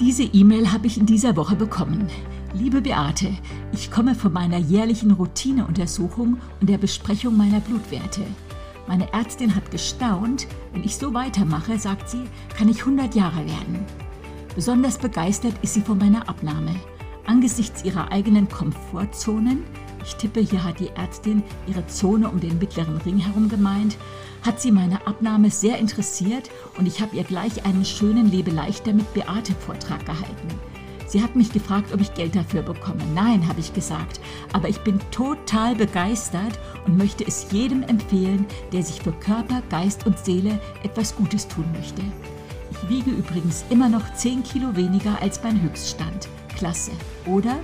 Diese E-Mail habe ich in dieser Woche bekommen. Liebe Beate, ich komme von meiner jährlichen Routineuntersuchung und der Besprechung meiner Blutwerte. Meine Ärztin hat gestaunt, wenn ich so weitermache, sagt sie, kann ich 100 Jahre werden. Besonders begeistert ist sie von meiner Abnahme. Angesichts ihrer eigenen Komfortzonen, ich tippe, hier hat die Ärztin ihre Zone um den mittleren Ring herum gemeint, hat sie meine Abnahme sehr interessiert und ich habe ihr gleich einen schönen Lebeleichter mit Beate Vortrag gehalten. Sie hat mich gefragt, ob ich Geld dafür bekomme. Nein, habe ich gesagt. Aber ich bin total begeistert und möchte es jedem empfehlen, der sich für Körper, Geist und Seele etwas Gutes tun möchte. Ich wiege übrigens immer noch 10 Kilo weniger als beim Höchststand. Klasse, oder?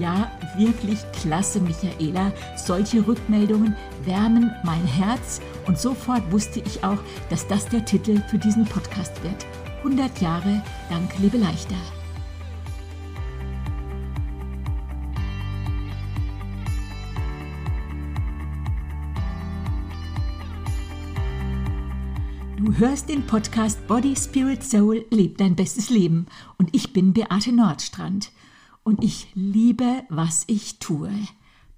Ja, wirklich klasse, Michaela. Solche Rückmeldungen wärmen mein Herz und sofort wusste ich auch, dass das der Titel für diesen Podcast wird. 100 Jahre Dank, liebe Leichter. Du hörst den Podcast Body, Spirit, Soul, Leb dein bestes Leben. Und ich bin Beate Nordstrand. Und ich liebe, was ich tue.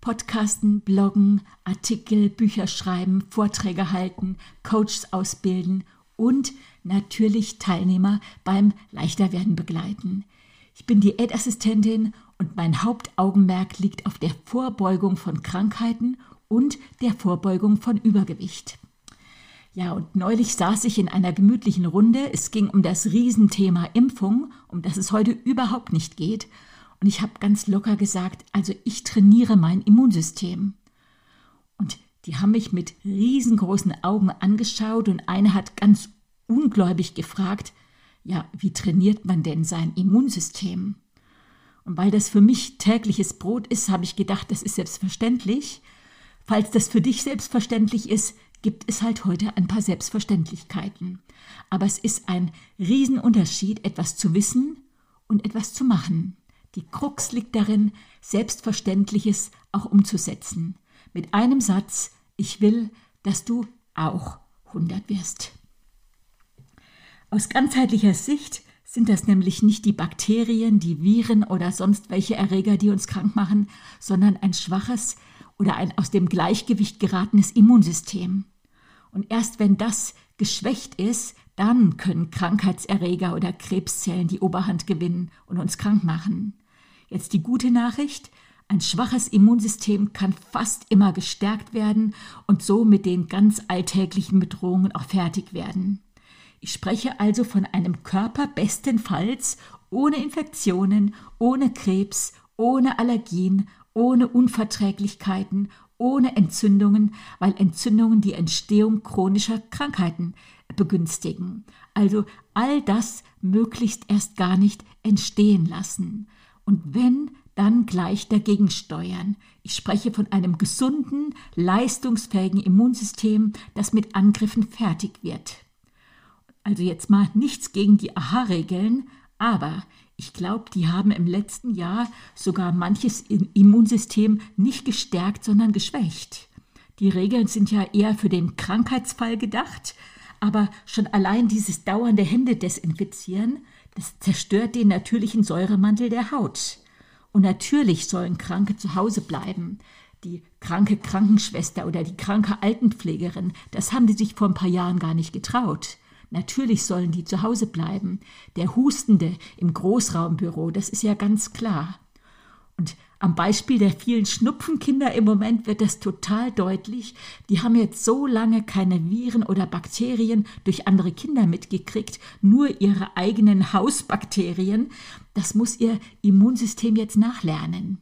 Podcasten, Bloggen, Artikel, Bücher schreiben, Vorträge halten, Coaches ausbilden und natürlich Teilnehmer beim Leichterwerden begleiten. Ich bin Diätassistentin und mein Hauptaugenmerk liegt auf der Vorbeugung von Krankheiten und der Vorbeugung von Übergewicht. Ja, und neulich saß ich in einer gemütlichen Runde. Es ging um das Riesenthema Impfung, um das es heute überhaupt nicht geht. Und ich habe ganz locker gesagt, also ich trainiere mein Immunsystem. Und die haben mich mit riesengroßen Augen angeschaut und eine hat ganz ungläubig gefragt, ja, wie trainiert man denn sein Immunsystem? Und weil das für mich tägliches Brot ist, habe ich gedacht, das ist selbstverständlich. Falls das für dich selbstverständlich ist, gibt es halt heute ein paar Selbstverständlichkeiten. Aber es ist ein Riesenunterschied, etwas zu wissen und etwas zu machen. Die Krux liegt darin, Selbstverständliches auch umzusetzen. Mit einem Satz, ich will, dass du auch 100 wirst. Aus ganzheitlicher Sicht sind das nämlich nicht die Bakterien, die Viren oder sonst welche Erreger, die uns krank machen, sondern ein schwaches, oder ein aus dem Gleichgewicht geratenes Immunsystem. Und erst wenn das geschwächt ist, dann können Krankheitserreger oder Krebszellen die Oberhand gewinnen und uns krank machen. Jetzt die gute Nachricht, ein schwaches Immunsystem kann fast immer gestärkt werden und so mit den ganz alltäglichen Bedrohungen auch fertig werden. Ich spreche also von einem Körper bestenfalls ohne Infektionen, ohne Krebs, ohne Allergien ohne Unverträglichkeiten, ohne Entzündungen, weil Entzündungen die Entstehung chronischer Krankheiten begünstigen. Also all das möglichst erst gar nicht entstehen lassen. Und wenn, dann gleich dagegen steuern. Ich spreche von einem gesunden, leistungsfähigen Immunsystem, das mit Angriffen fertig wird. Also jetzt mal nichts gegen die Aha-Regeln, aber ich glaube, die haben im letzten Jahr sogar manches Immunsystem nicht gestärkt, sondern geschwächt. Die Regeln sind ja eher für den Krankheitsfall gedacht, aber schon allein dieses dauernde Hände desinfizieren, das zerstört den natürlichen Säuremantel der Haut. Und natürlich sollen Kranke zu Hause bleiben. Die kranke Krankenschwester oder die kranke Altenpflegerin, das haben die sich vor ein paar Jahren gar nicht getraut. Natürlich sollen die zu Hause bleiben. Der Hustende im Großraumbüro, das ist ja ganz klar. Und am Beispiel der vielen Schnupfenkinder im Moment wird das total deutlich. Die haben jetzt so lange keine Viren oder Bakterien durch andere Kinder mitgekriegt, nur ihre eigenen Hausbakterien. Das muss ihr Immunsystem jetzt nachlernen.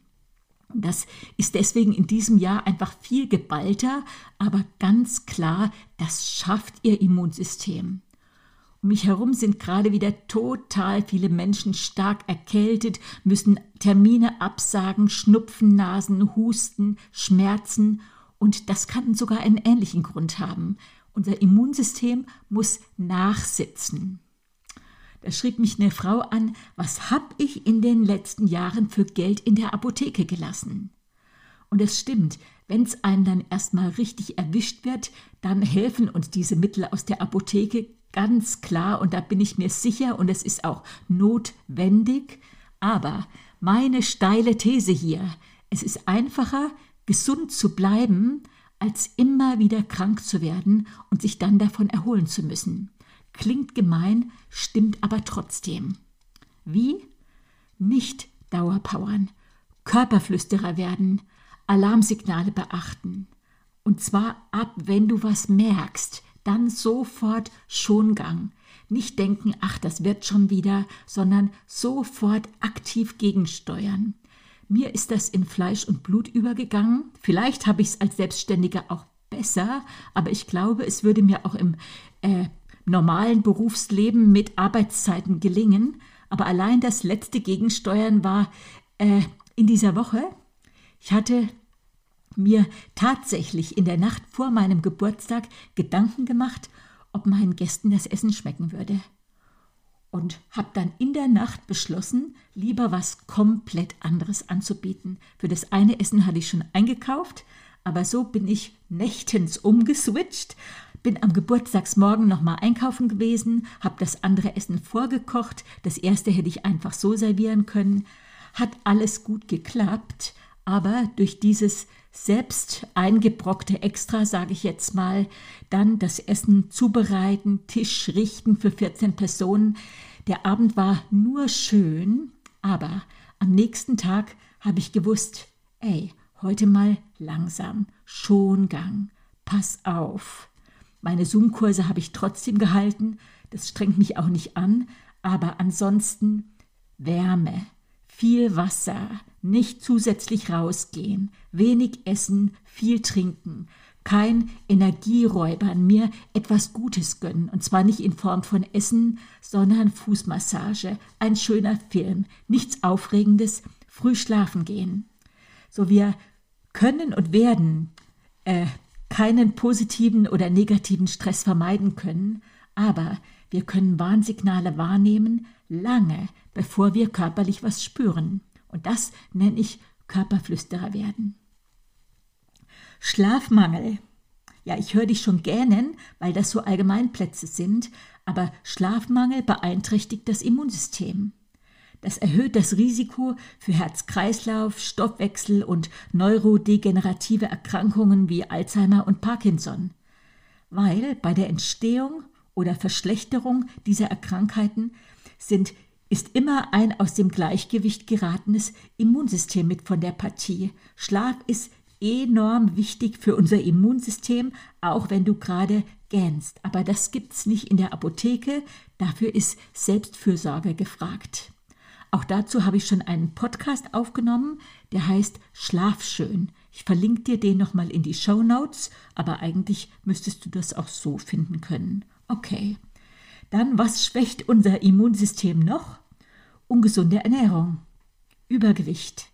Das ist deswegen in diesem Jahr einfach viel geballter, aber ganz klar, das schafft ihr Immunsystem. Um mich herum sind gerade wieder total viele Menschen stark erkältet, müssen Termine absagen, Schnupfen, Nasen, Husten, Schmerzen und das kann sogar einen ähnlichen Grund haben. Unser Immunsystem muss nachsitzen. Da schrieb mich eine Frau an, was habe ich in den letzten Jahren für Geld in der Apotheke gelassen? Und es stimmt, wenn es einen dann erstmal richtig erwischt wird, dann helfen uns diese Mittel aus der Apotheke ganz klar und da bin ich mir sicher und es ist auch notwendig. Aber meine steile These hier, es ist einfacher, gesund zu bleiben, als immer wieder krank zu werden und sich dann davon erholen zu müssen. Klingt gemein, stimmt aber trotzdem. Wie? Nicht Dauerpowern, Körperflüsterer werden, Alarmsignale beachten. Und zwar ab, wenn du was merkst, dann sofort Schongang. Nicht denken, ach, das wird schon wieder, sondern sofort aktiv gegensteuern. Mir ist das in Fleisch und Blut übergegangen. Vielleicht habe ich es als Selbstständiger auch besser, aber ich glaube, es würde mir auch im äh, normalen Berufsleben mit Arbeitszeiten gelingen. Aber allein das letzte Gegensteuern war äh, in dieser Woche. Ich hatte mir tatsächlich in der Nacht vor meinem Geburtstag Gedanken gemacht, ob meinen Gästen das Essen schmecken würde. Und habe dann in der Nacht beschlossen, lieber was komplett anderes anzubieten. Für das eine Essen hatte ich schon eingekauft, aber so bin ich nächtens umgeswitcht, bin am Geburtstagsmorgen nochmal einkaufen gewesen, habe das andere Essen vorgekocht, das erste hätte ich einfach so servieren können. Hat alles gut geklappt, aber durch dieses selbst eingebrockte Extra, sage ich jetzt mal, dann das Essen zubereiten, Tisch richten für 14 Personen. Der Abend war nur schön, aber am nächsten Tag habe ich gewusst, ey, heute mal langsam, Schongang, pass auf. Meine Zoom-Kurse habe ich trotzdem gehalten, das strengt mich auch nicht an, aber ansonsten Wärme, viel Wasser, nicht zusätzlich rausgehen, wenig essen, viel trinken, kein Energieräubern, mir etwas Gutes gönnen, und zwar nicht in Form von Essen, sondern Fußmassage, ein schöner Film, nichts Aufregendes, früh schlafen gehen. So wir können und werden äh, keinen positiven oder negativen Stress vermeiden können, aber wir können Warnsignale wahrnehmen, lange bevor wir körperlich was spüren. Und das nenne ich Körperflüsterer werden. Schlafmangel. Ja, ich höre dich schon gähnen, weil das so Allgemeinplätze sind, aber Schlafmangel beeinträchtigt das Immunsystem. Das erhöht das Risiko für Herz-Kreislauf, Stoffwechsel und neurodegenerative Erkrankungen wie Alzheimer und Parkinson, weil bei der Entstehung oder Verschlechterung dieser Erkrankheiten sind ist immer ein aus dem Gleichgewicht geratenes Immunsystem mit von der Partie. Schlaf ist enorm wichtig für unser Immunsystem, auch wenn du gerade gähnst. Aber das gibt's nicht in der Apotheke. Dafür ist Selbstfürsorge gefragt. Auch dazu habe ich schon einen Podcast aufgenommen, der heißt Schlaf schön. Ich verlinke dir den nochmal in die Show Notes, aber eigentlich müsstest du das auch so finden können. Okay. Dann, was schwächt unser Immunsystem noch? Ungesunde Ernährung, Übergewicht,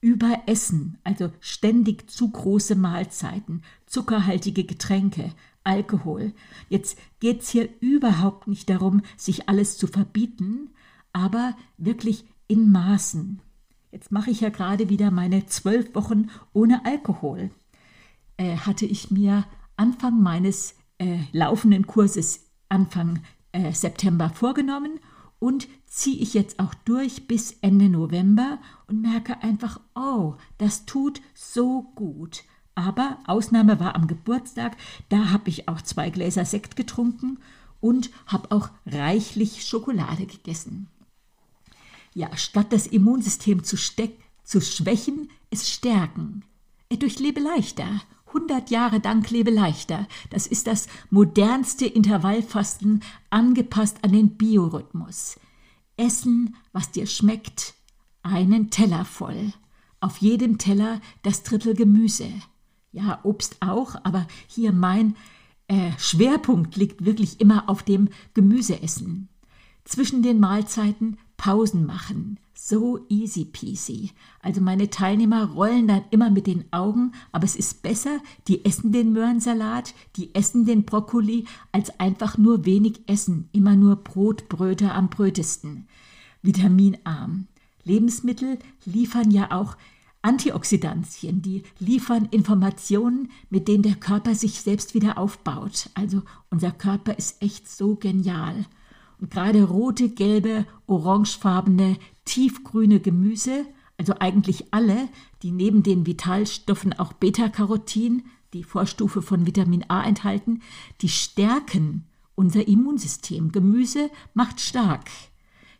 Überessen, also ständig zu große Mahlzeiten, zuckerhaltige Getränke, Alkohol. Jetzt geht es hier überhaupt nicht darum, sich alles zu verbieten, aber wirklich in Maßen. Jetzt mache ich ja gerade wieder meine zwölf Wochen ohne Alkohol. Äh, hatte ich mir Anfang meines äh, laufenden Kurses Anfang äh, September vorgenommen und ziehe ich jetzt auch durch bis Ende November und merke einfach, oh, das tut so gut. Aber Ausnahme war am Geburtstag, da habe ich auch zwei Gläser Sekt getrunken und habe auch reichlich Schokolade gegessen. Ja, statt das Immunsystem zu, zu schwächen, es stärken. Ich durchlebe leichter 100 Jahre dank lebe leichter. Das ist das modernste Intervallfasten angepasst an den Biorhythmus. Essen, was dir schmeckt, einen Teller voll. Auf jedem Teller das Drittel Gemüse. Ja, Obst auch, aber hier mein äh, Schwerpunkt liegt wirklich immer auf dem Gemüseessen. Zwischen den Mahlzeiten Pausen machen, so easy peasy. Also meine Teilnehmer rollen dann immer mit den Augen, aber es ist besser, die essen den Möhrensalat, die essen den Brokkoli, als einfach nur wenig essen, immer nur Brot, Bröte am brötesten. Vitaminarm. Lebensmittel liefern ja auch Antioxidantien, die liefern Informationen, mit denen der Körper sich selbst wieder aufbaut. Also unser Körper ist echt so genial. Und gerade rote, gelbe, orangefarbene, tiefgrüne Gemüse, also eigentlich alle, die neben den Vitalstoffen auch Beta-Carotin, die Vorstufe von Vitamin A enthalten, die stärken unser Immunsystem. Gemüse macht stark.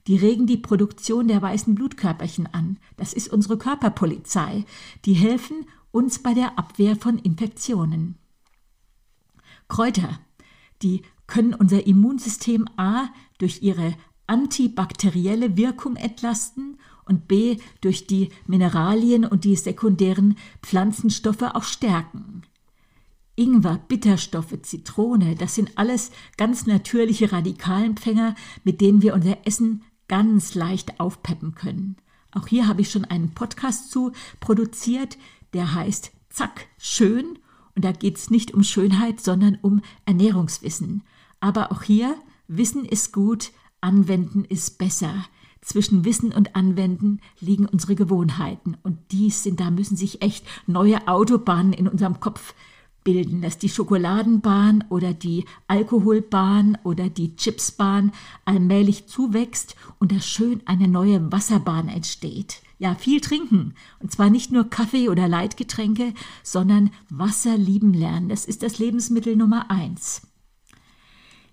Die regen die Produktion der weißen Blutkörperchen an. Das ist unsere Körperpolizei. Die helfen uns bei der Abwehr von Infektionen. Kräuter, die können unser Immunsystem A durch ihre antibakterielle Wirkung entlasten und B durch die Mineralien und die sekundären Pflanzenstoffe auch stärken. Ingwer, Bitterstoffe, Zitrone, das sind alles ganz natürliche Radikalenfänger, mit denen wir unser Essen ganz leicht aufpeppen können. Auch hier habe ich schon einen Podcast zu produziert, der heißt Zack, schön. Und da geht es nicht um Schönheit, sondern um Ernährungswissen. Aber auch hier, Wissen ist gut, Anwenden ist besser. Zwischen Wissen und Anwenden liegen unsere Gewohnheiten. Und dies sind, da müssen sich echt neue Autobahnen in unserem Kopf bilden, dass die Schokoladenbahn oder die Alkoholbahn oder die Chipsbahn allmählich zuwächst und da schön eine neue Wasserbahn entsteht. Ja, viel trinken. Und zwar nicht nur Kaffee oder Leitgetränke, sondern Wasser lieben lernen. Das ist das Lebensmittel Nummer eins.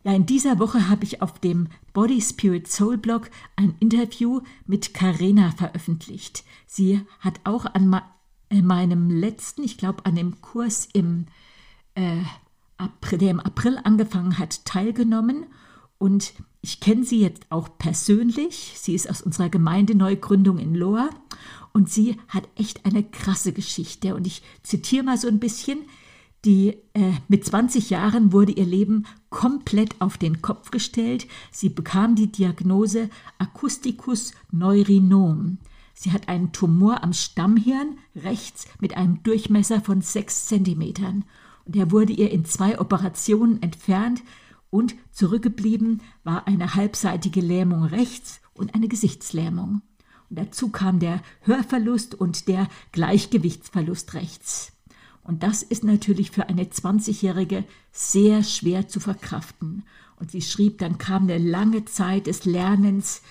Ja, in dieser Woche habe ich auf dem Body Spirit Soul Blog ein Interview mit Karena veröffentlicht. Sie hat auch an in meinem letzten, ich glaube an dem Kurs im äh, April, der im April angefangen hat, teilgenommen. Und ich kenne sie jetzt auch persönlich. Sie ist aus unserer Gemeindeneugründung in Lohr und sie hat echt eine krasse Geschichte. Und ich zitiere mal so ein bisschen. Die, äh, mit 20 Jahren wurde ihr Leben komplett auf den Kopf gestellt. Sie bekam die Diagnose Acousticus neurinom. Sie hat einen Tumor am Stammhirn rechts mit einem Durchmesser von sechs Zentimetern. Und der wurde ihr in zwei Operationen entfernt und zurückgeblieben war eine halbseitige Lähmung rechts und eine Gesichtslähmung. Und dazu kam der Hörverlust und der Gleichgewichtsverlust rechts. Und das ist natürlich für eine 20-Jährige sehr schwer zu verkraften. Und sie schrieb, dann kam eine lange Zeit des Lernens,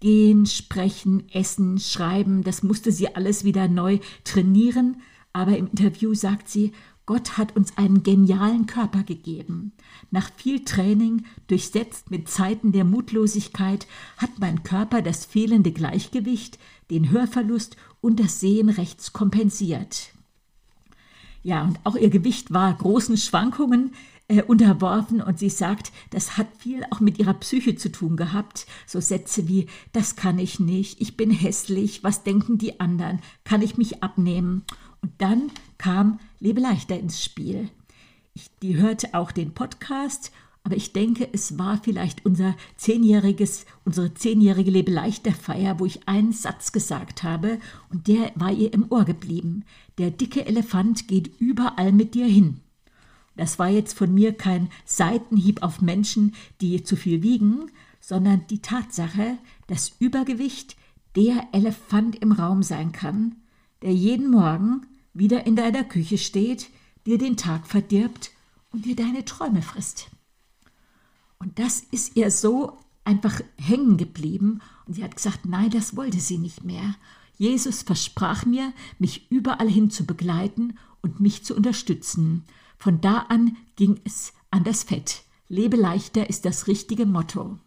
Gehen, sprechen, essen, schreiben, das musste sie alles wieder neu trainieren. Aber im Interview sagt sie, Gott hat uns einen genialen Körper gegeben. Nach viel Training, durchsetzt mit Zeiten der Mutlosigkeit, hat mein Körper das fehlende Gleichgewicht, den Hörverlust und das Sehen rechts kompensiert. Ja, und auch ihr Gewicht war großen Schwankungen äh, unterworfen und sie sagt, das hat viel auch mit ihrer Psyche zu tun gehabt. So Sätze wie, das kann ich nicht, ich bin hässlich, was denken die anderen, kann ich mich abnehmen? Und dann kam Lebe leichter ins Spiel. Ich, die hörte auch den Podcast, aber ich denke, es war vielleicht unser zehnjähriges, unsere zehnjährige Feier, wo ich einen Satz gesagt habe und der war ihr im Ohr geblieben. Der dicke Elefant geht überall mit dir hin. Das war jetzt von mir kein Seitenhieb auf Menschen, die zu viel wiegen, sondern die Tatsache, dass Übergewicht der Elefant im Raum sein kann, der jeden Morgen wieder in deiner Küche steht, dir den Tag verdirbt und dir deine Träume frisst. Und das ist ihr so einfach hängen geblieben und sie hat gesagt, nein, das wollte sie nicht mehr. Jesus versprach mir, mich überall hin zu begleiten und mich zu unterstützen. Von da an ging es an das Fett. Lebe leichter ist das richtige Motto.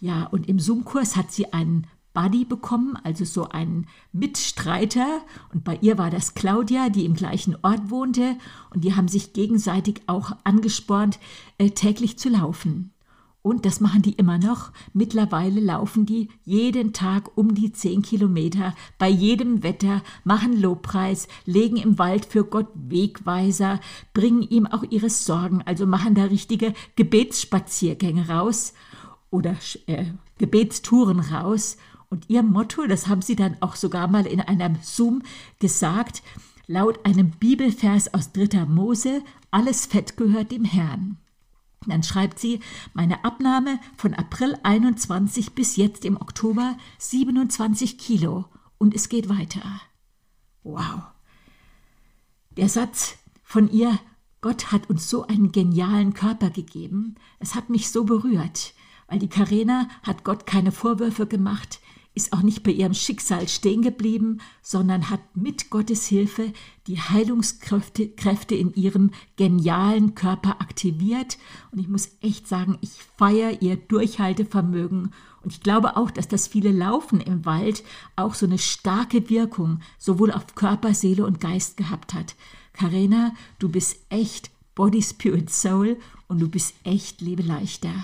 Ja, und im Zoom-Kurs hat sie einen Buddy bekommen, also so einen Mitstreiter. Und bei ihr war das Claudia, die im gleichen Ort wohnte. Und die haben sich gegenseitig auch angespornt, äh, täglich zu laufen. Und das machen die immer noch. Mittlerweile laufen die jeden Tag um die zehn Kilometer, bei jedem Wetter, machen Lobpreis, legen im Wald für Gott Wegweiser, bringen ihm auch ihre Sorgen, also machen da richtige Gebetsspaziergänge raus oder äh, Gebetstouren raus. Und ihr Motto, das haben sie dann auch sogar mal in einem Zoom gesagt, laut einem Bibelvers aus 3. Mose, alles Fett gehört dem Herrn. Dann schreibt sie, meine Abnahme von April 21 bis jetzt im Oktober 27 Kilo und es geht weiter. Wow. Der Satz von ihr, Gott hat uns so einen genialen Körper gegeben, es hat mich so berührt, weil die Karena hat Gott keine Vorwürfe gemacht, ist auch nicht bei ihrem Schicksal stehen geblieben, sondern hat mit Gottes Hilfe die Heilungskräfte Kräfte in ihrem genialen Körper aktiviert. Und ich muss echt sagen, ich feiere ihr Durchhaltevermögen. Und ich glaube auch, dass das viele Laufen im Wald auch so eine starke Wirkung sowohl auf Körper, Seele und Geist gehabt hat. Karina, du bist echt Body, Spirit, Soul und du bist echt Lebeleichter.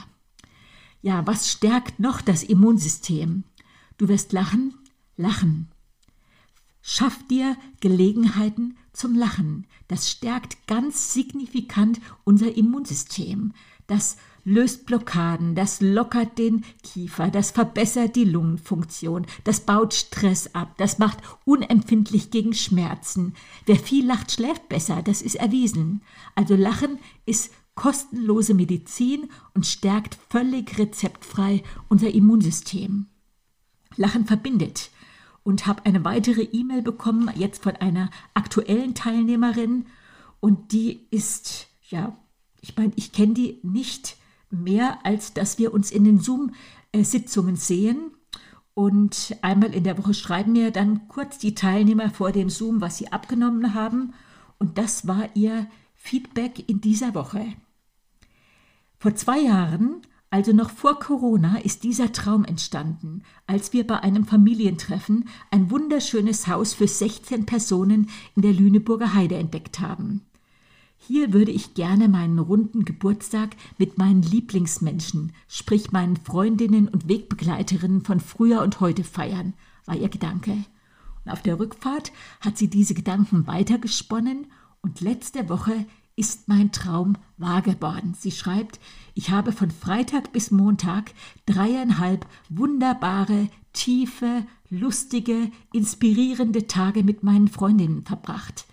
Ja, was stärkt noch das Immunsystem? Du wirst lachen, lachen. Schaff dir Gelegenheiten zum Lachen. Das stärkt ganz signifikant unser Immunsystem. Das löst Blockaden, das lockert den Kiefer, das verbessert die Lungenfunktion, das baut Stress ab, das macht unempfindlich gegen Schmerzen. Wer viel lacht, schläft besser, das ist erwiesen. Also Lachen ist kostenlose Medizin und stärkt völlig rezeptfrei unser Immunsystem. Lachen verbindet. Und habe eine weitere E-Mail bekommen, jetzt von einer aktuellen Teilnehmerin. Und die ist, ja, ich meine, ich kenne die nicht mehr, als dass wir uns in den Zoom-Sitzungen sehen. Und einmal in der Woche schreiben mir dann kurz die Teilnehmer vor dem Zoom, was sie abgenommen haben. Und das war ihr Feedback in dieser Woche. Vor zwei Jahren also noch vor Corona ist dieser Traum entstanden, als wir bei einem Familientreffen ein wunderschönes Haus für 16 Personen in der Lüneburger Heide entdeckt haben. Hier würde ich gerne meinen runden Geburtstag mit meinen Lieblingsmenschen, sprich meinen Freundinnen und Wegbegleiterinnen von früher und heute feiern, war ihr Gedanke. Und auf der Rückfahrt hat sie diese Gedanken weitergesponnen und letzte Woche ist mein Traum wahr geworden. Sie schreibt, ich habe von Freitag bis Montag dreieinhalb wunderbare, tiefe, lustige, inspirierende Tage mit meinen Freundinnen verbracht.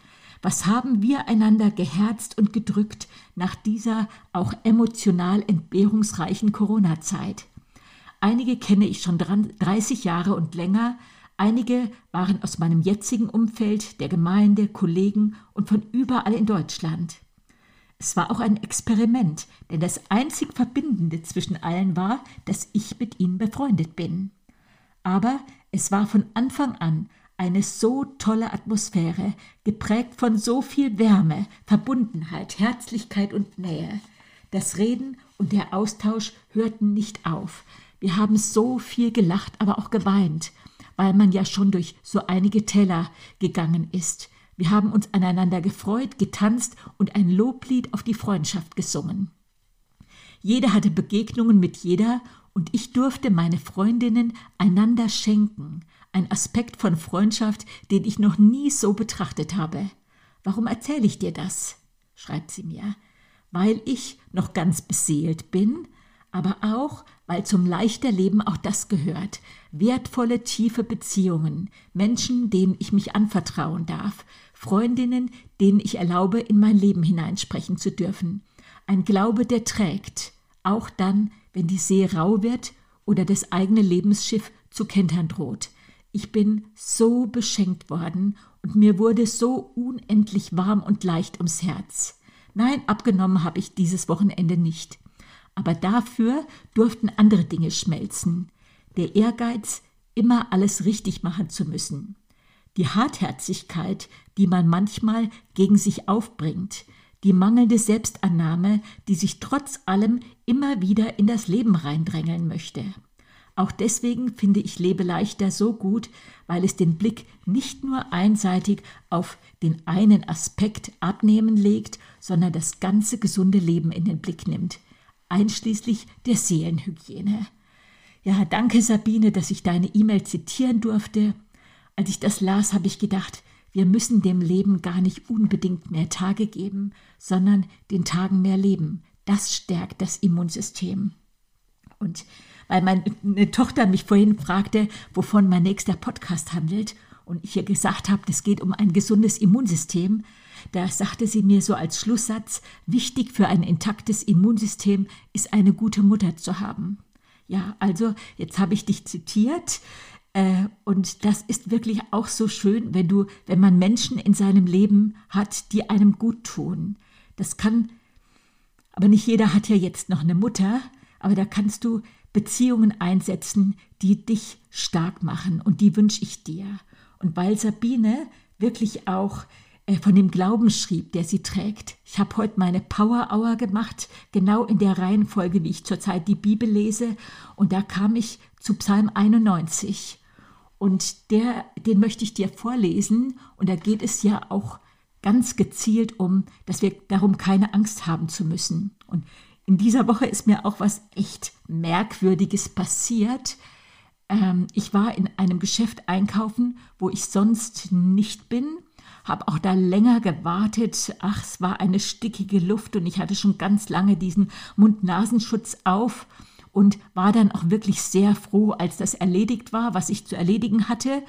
Was haben wir einander geherzt und gedrückt nach dieser auch emotional entbehrungsreichen Corona-Zeit? Einige kenne ich schon 30 Jahre und länger, einige waren aus meinem jetzigen Umfeld, der Gemeinde, Kollegen und von überall in Deutschland. Es war auch ein Experiment, denn das einzig Verbindende zwischen allen war, dass ich mit ihnen befreundet bin. Aber es war von Anfang an eine so tolle Atmosphäre, geprägt von so viel Wärme, Verbundenheit, Herzlichkeit und Nähe. Das Reden und der Austausch hörten nicht auf. Wir haben so viel gelacht, aber auch geweint, weil man ja schon durch so einige Teller gegangen ist. Wir haben uns aneinander gefreut, getanzt und ein Loblied auf die Freundschaft gesungen. Jeder hatte Begegnungen mit jeder und ich durfte meine Freundinnen einander schenken, ein Aspekt von Freundschaft, den ich noch nie so betrachtet habe. Warum erzähle ich dir das? schreibt sie mir. Weil ich noch ganz beseelt bin, aber auch, weil zum leichter Leben auch das gehört. Wertvolle, tiefe Beziehungen, Menschen, denen ich mich anvertrauen darf, Freundinnen, denen ich erlaube, in mein Leben hineinsprechen zu dürfen. Ein Glaube, der trägt, auch dann, wenn die See rau wird oder das eigene Lebensschiff zu kentern droht. Ich bin so beschenkt worden und mir wurde so unendlich warm und leicht ums Herz. Nein, abgenommen habe ich dieses Wochenende nicht. Aber dafür durften andere Dinge schmelzen. Der Ehrgeiz, immer alles richtig machen zu müssen die Hartherzigkeit, die man manchmal gegen sich aufbringt, die mangelnde Selbstannahme, die sich trotz allem immer wieder in das Leben reindrängeln möchte. Auch deswegen finde ich Lebe leichter so gut, weil es den Blick nicht nur einseitig auf den einen Aspekt abnehmen legt, sondern das ganze gesunde Leben in den Blick nimmt, einschließlich der Seelenhygiene. Ja, danke Sabine, dass ich deine E-Mail zitieren durfte. Als ich das las, habe ich gedacht, wir müssen dem Leben gar nicht unbedingt mehr Tage geben, sondern den Tagen mehr Leben. Das stärkt das Immunsystem. Und weil meine Tochter mich vorhin fragte, wovon mein nächster Podcast handelt, und ich ihr gesagt habe, es geht um ein gesundes Immunsystem, da sagte sie mir so als Schlusssatz, wichtig für ein intaktes Immunsystem ist eine gute Mutter zu haben. Ja, also jetzt habe ich dich zitiert. Äh, und das ist wirklich auch so schön, wenn du, wenn man Menschen in seinem Leben hat, die einem gut tun. Das kann, aber nicht jeder hat ja jetzt noch eine Mutter, aber da kannst du Beziehungen einsetzen, die dich stark machen und die wünsche ich dir. Und weil Sabine wirklich auch äh, von dem Glauben schrieb, der sie trägt. Ich habe heute meine Power Hour gemacht, genau in der Reihenfolge, wie ich zurzeit die Bibel lese. Und da kam ich zu Psalm 91. Und der, den möchte ich dir vorlesen. Und da geht es ja auch ganz gezielt um, dass wir darum keine Angst haben zu müssen. Und in dieser Woche ist mir auch was echt Merkwürdiges passiert. Ähm, ich war in einem Geschäft einkaufen, wo ich sonst nicht bin, habe auch da länger gewartet. Ach, es war eine stickige Luft und ich hatte schon ganz lange diesen Mund-Nasenschutz auf und war dann auch wirklich sehr froh, als das erledigt war, was ich zu erledigen hatte.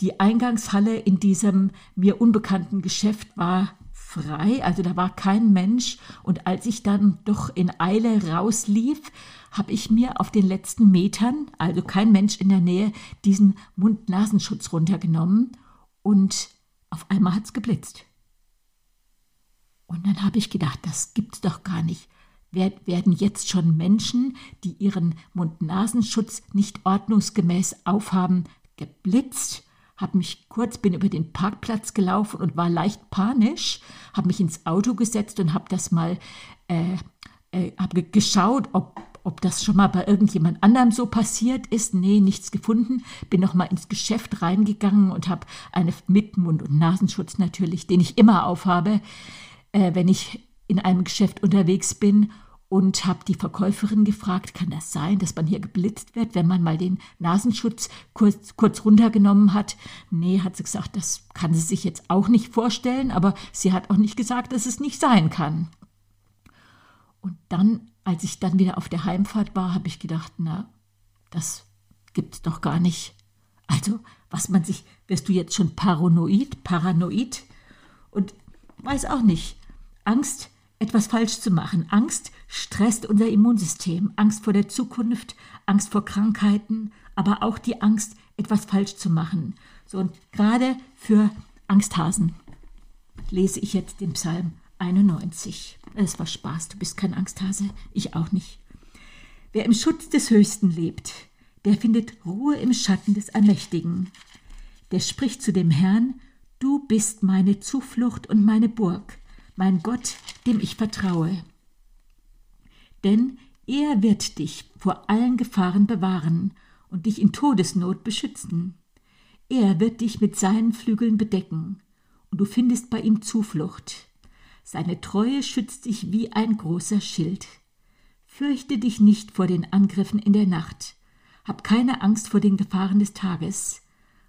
Die Eingangshalle in diesem mir unbekannten Geschäft war frei, also da war kein Mensch. Und als ich dann doch in Eile rauslief, habe ich mir auf den letzten Metern, also kein Mensch in der Nähe, diesen Mund-Nasenschutz runtergenommen und auf einmal hat es geblitzt. Und dann habe ich gedacht, das gibt's doch gar nicht. Werden jetzt schon Menschen, die ihren Mund-Nasenschutz nicht ordnungsgemäß aufhaben, geblitzt? Habe mich kurz, bin über den Parkplatz gelaufen und war leicht panisch, habe mich ins Auto gesetzt und habe das mal äh, äh, habe geschaut, ob ob das schon mal bei irgendjemand anderem so passiert ist. Nee, nichts gefunden. Bin noch mal ins Geschäft reingegangen und habe eine mit Mund- und Nasenschutz natürlich, den ich immer aufhabe, äh, wenn ich in einem Geschäft unterwegs bin und habe die Verkäuferin gefragt, kann das sein, dass man hier geblitzt wird, wenn man mal den Nasenschutz kurz, kurz runtergenommen hat? Nee, hat sie gesagt, das kann sie sich jetzt auch nicht vorstellen, aber sie hat auch nicht gesagt, dass es nicht sein kann. Und dann als ich dann wieder auf der Heimfahrt war, habe ich gedacht, na, das gibt's doch gar nicht. Also, was man sich, wirst du jetzt schon paranoid, paranoid und weiß auch nicht. Angst, etwas falsch zu machen. Angst stresst unser Immunsystem. Angst vor der Zukunft, Angst vor Krankheiten, aber auch die Angst, etwas falsch zu machen. So, und gerade für Angsthasen lese ich jetzt den Psalm 91. Es war Spaß, du bist kein Angsthase, ich auch nicht. Wer im Schutz des Höchsten lebt, der findet Ruhe im Schatten des Allmächtigen. Der spricht zu dem Herrn, Du bist meine Zuflucht und meine Burg, mein Gott, dem ich vertraue. Denn er wird dich vor allen Gefahren bewahren und dich in Todesnot beschützen. Er wird dich mit seinen Flügeln bedecken, und du findest bei ihm Zuflucht. Seine Treue schützt dich wie ein großer Schild. Fürchte dich nicht vor den Angriffen in der Nacht. Hab keine Angst vor den Gefahren des Tages,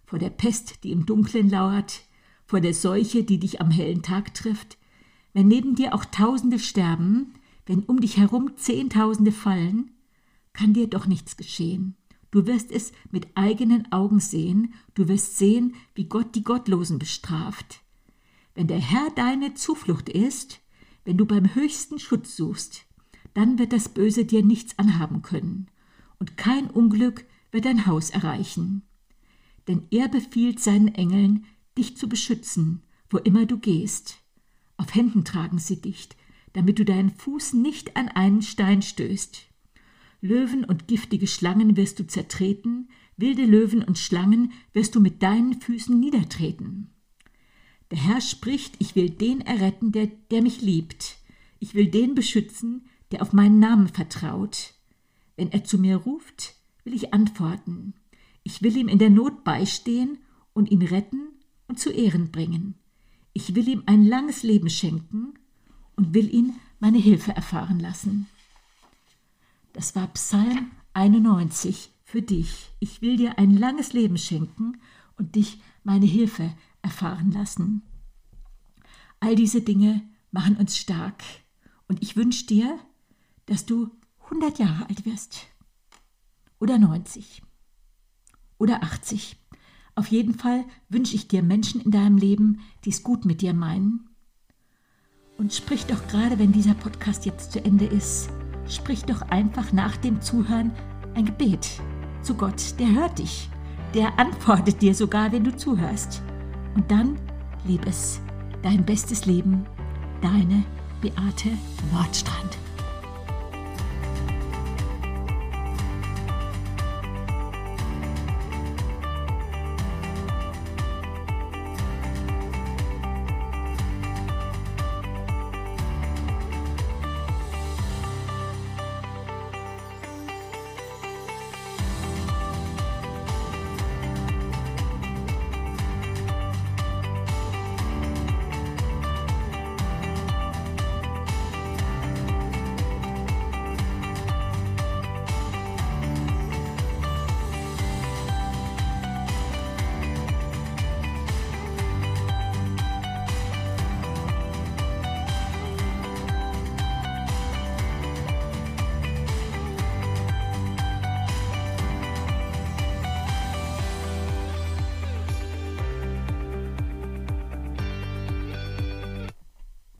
vor der Pest, die im Dunklen lauert, vor der Seuche, die dich am hellen Tag trifft. Wenn neben dir auch Tausende sterben, wenn um dich herum Zehntausende fallen, kann dir doch nichts geschehen. Du wirst es mit eigenen Augen sehen, du wirst sehen, wie Gott die Gottlosen bestraft. Wenn der Herr deine Zuflucht ist, wenn du beim höchsten Schutz suchst, dann wird das Böse dir nichts anhaben können, und kein Unglück wird dein Haus erreichen. Denn er befiehlt seinen Engeln, dich zu beschützen, wo immer du gehst. Auf Händen tragen sie dich, damit du deinen Fuß nicht an einen Stein stößt. Löwen und giftige Schlangen wirst du zertreten, wilde Löwen und Schlangen wirst du mit deinen Füßen niedertreten. Der Herr spricht, ich will den erretten, der, der mich liebt. Ich will den beschützen, der auf meinen Namen vertraut. Wenn er zu mir ruft, will ich antworten. Ich will ihm in der Not beistehen und ihn retten und zu Ehren bringen. Ich will ihm ein langes Leben schenken und will ihn meine Hilfe erfahren lassen. Das war Psalm 91 für dich. Ich will dir ein langes Leben schenken und dich meine Hilfe erfahren lassen. All diese Dinge machen uns stark. Und ich wünsche dir, dass du 100 Jahre alt wirst. Oder 90. Oder 80. Auf jeden Fall wünsche ich dir Menschen in deinem Leben, die es gut mit dir meinen. Und sprich doch gerade, wenn dieser Podcast jetzt zu Ende ist, sprich doch einfach nach dem Zuhören ein Gebet zu Gott, der hört dich. der antwortet dir sogar, wenn du zuhörst. Und dann, liebes, dein bestes Leben, deine Beate Nordstrand.